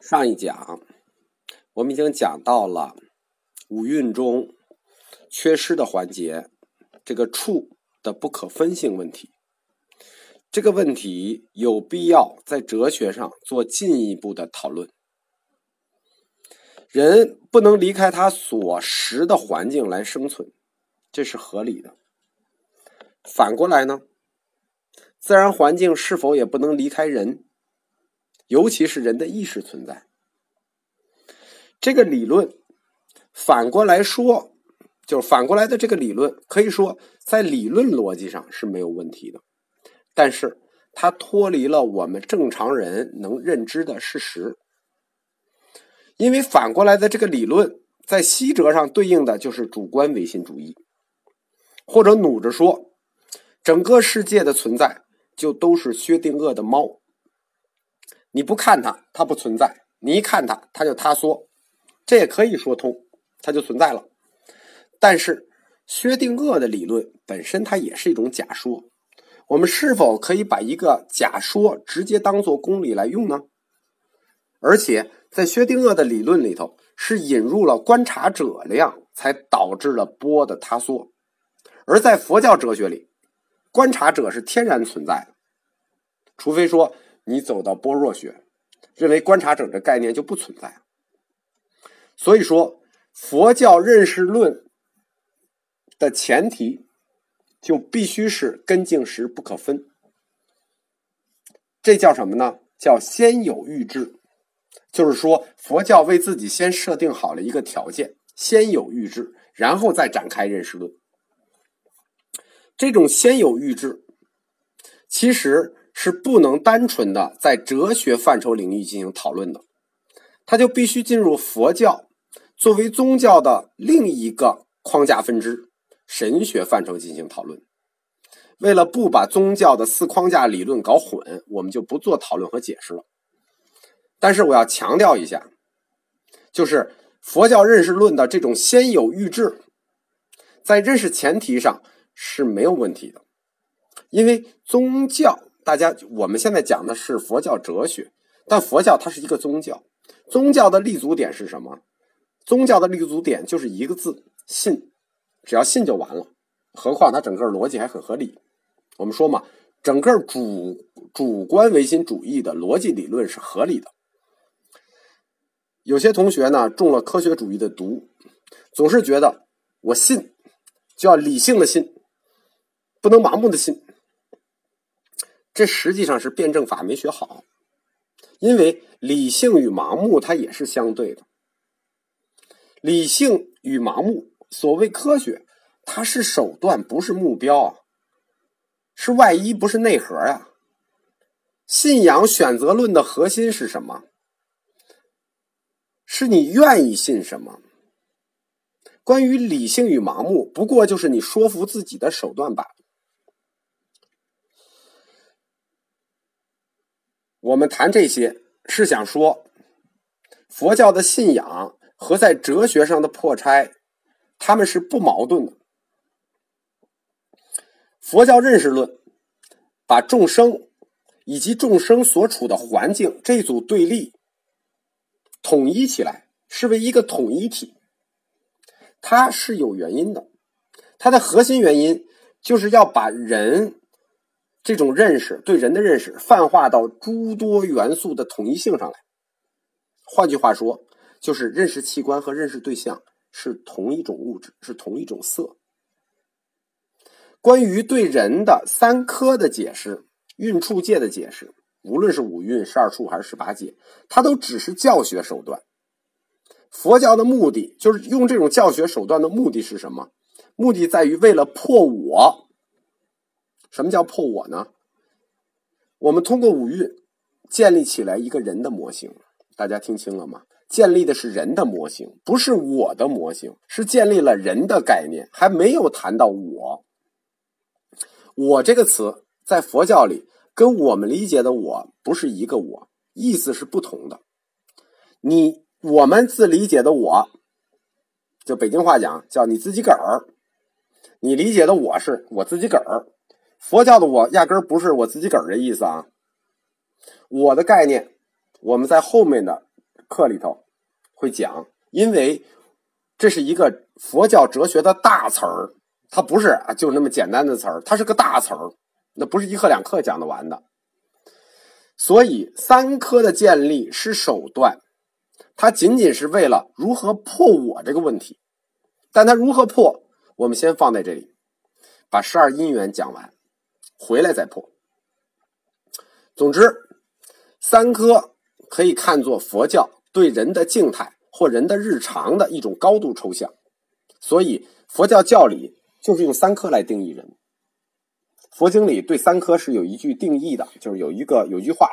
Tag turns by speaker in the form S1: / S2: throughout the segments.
S1: 上一讲，我们已经讲到了五蕴中缺失的环节，这个处的不可分性问题。这个问题有必要在哲学上做进一步的讨论。人不能离开他所识的环境来生存，这是合理的。反过来呢，自然环境是否也不能离开人？尤其是人的意识存在，这个理论反过来说，就是反过来的这个理论，可以说在理论逻辑上是没有问题的，但是它脱离了我们正常人能认知的事实，因为反过来的这个理论在西哲上对应的就是主观唯心主义，或者努着说，整个世界的存在就都是薛定谔的猫。你不看它，它不存在；你一看它，它就塌缩。这也可以说通，它就存在了。但是薛定谔的理论本身，它也是一种假说。我们是否可以把一个假说直接当做公理来用呢？而且在薛定谔的理论里头，是引入了观察者量，才导致了波的塌缩。而在佛教哲学里，观察者是天然存在的，除非说。你走到般若学，认为观察者这概念就不存在。所以说，佛教认识论的前提就必须是根境时不可分。这叫什么呢？叫先有预知，就是说佛教为自己先设定好了一个条件，先有预知，然后再展开认识论。这种先有预知，其实。是不能单纯的在哲学范畴领域进行讨论的，它就必须进入佛教作为宗教的另一个框架分支——神学范畴进行讨论。为了不把宗教的四框架理论搞混，我们就不做讨论和解释了。但是我要强调一下，就是佛教认识论的这种先有预制，在认识前提上是没有问题的，因为宗教。大家，我们现在讲的是佛教哲学，但佛教它是一个宗教，宗教的立足点是什么？宗教的立足点就是一个字：信。只要信就完了。何况它整个逻辑还很合理。我们说嘛，整个主主观唯心主义的逻辑理论是合理的。有些同学呢中了科学主义的毒，总是觉得我信就要理性的信，不能盲目的信。这实际上是辩证法没学好，因为理性与盲目它也是相对的。理性与盲目，所谓科学，它是手段，不是目标啊，是外衣，不是内核啊。信仰选择论的核心是什么？是你愿意信什么？关于理性与盲目，不过就是你说服自己的手段罢了。我们谈这些是想说，佛教的信仰和在哲学上的破拆，他们是不矛盾的。佛教认识论把众生以及众生所处的环境这组对立统一起来，视为一个统一体，它是有原因的。它的核心原因就是要把人。这种认识对人的认识泛化到诸多元素的统一性上来。换句话说，就是认识器官和认识对象是同一种物质，是同一种色。关于对人的三科的解释、运处界的解释，无论是五蕴、十二处还是十八界，它都只是教学手段。佛教的目的就是用这种教学手段的目的是什么？目的在于为了破我。什么叫破我呢？我们通过五蕴建立起来一个人的模型，大家听清了吗？建立的是人的模型，不是我的模型，是建立了人的概念，还没有谈到我。我这个词在佛教里跟我们理解的我不是一个我，意思是不同的。你我们自理解的我，就北京话讲叫你自己个儿，你理解的我是我自己个儿。佛教的我压根儿不是我自己个儿的意思啊，我的概念，我们在后面的课里头会讲，因为这是一个佛教哲学的大词儿，它不是啊就那么简单的词儿，它是个大词儿，那不是一课两课讲得完的。所以三科的建立是手段，它仅仅是为了如何破我这个问题，但它如何破，我们先放在这里，把十二因缘讲完，回来再破。总之，三科可以看作佛教对人的静态或人的日常的一种高度抽象，所以佛教教理就是用三科来定义人。佛经里对三科是有一句定义的，就是有一个有句话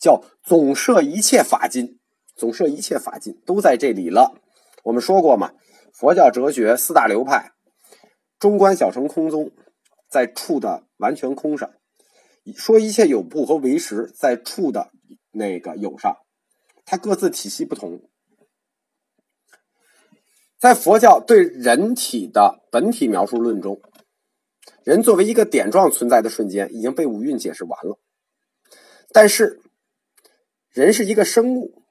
S1: 叫“总摄一切法金”，总摄一切法金都在这里了。我们说过嘛，佛教哲学四大流派，中观小乘空宗在处的完全空上。说一切有部和唯识在处的那个有上，它各自体系不同。在佛教对人体的本体描述论中，人作为一个点状存在的瞬间已经被五蕴解释完了。但是，人是一个生物，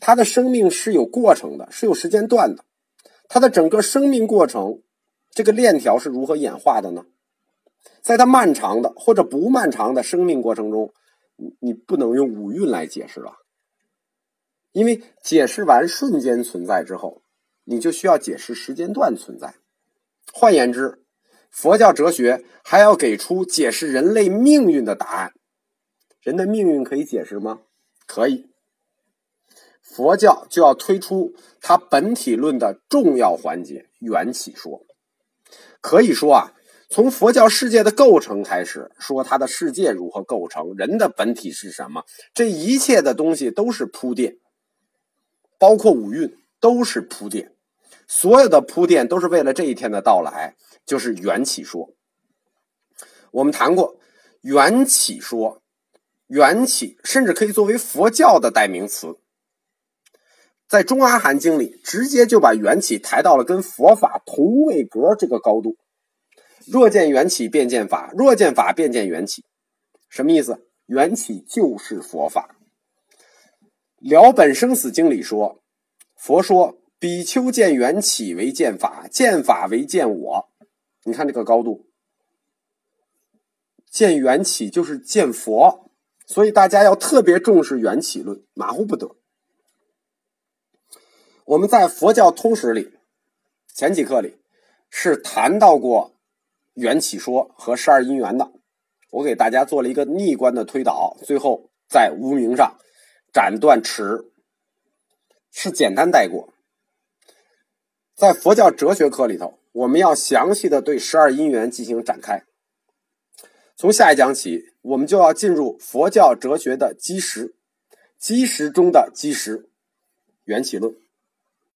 S1: 他的生命是有过程的，是有时间段的。他的整个生命过程，这个链条是如何演化的呢？在他漫长的或者不漫长的生命过程中，你你不能用五蕴来解释了，因为解释完瞬间存在之后，你就需要解释时间段存在。换言之，佛教哲学还要给出解释人类命运的答案。人的命运可以解释吗？可以。佛教就要推出它本体论的重要环节——缘起说。可以说啊。从佛教世界的构成开始说，它的世界如何构成，人的本体是什么，这一切的东西都是铺垫，包括五蕴都是铺垫，所有的铺垫都是为了这一天的到来，就是缘起说。我们谈过缘起说，缘起甚至可以作为佛教的代名词，在中阿含经里直接就把缘起抬到了跟佛法同位格这个高度。若见缘起，便见法；若见法，便见缘起。什么意思？缘起就是佛法。《了本生死经》里说，佛说比丘见缘起为见法，见法为见我。你看这个高度，见缘起就是见佛，所以大家要特别重视缘起论，马虎不得。我们在佛教通史里前几课里是谈到过。缘起说和十二因缘的，我给大家做了一个逆观的推导，最后在无名上斩断齿，是简单带过。在佛教哲学课里头，我们要详细的对十二因缘进行展开。从下一讲起，我们就要进入佛教哲学的基石，基石中的基石——缘起论。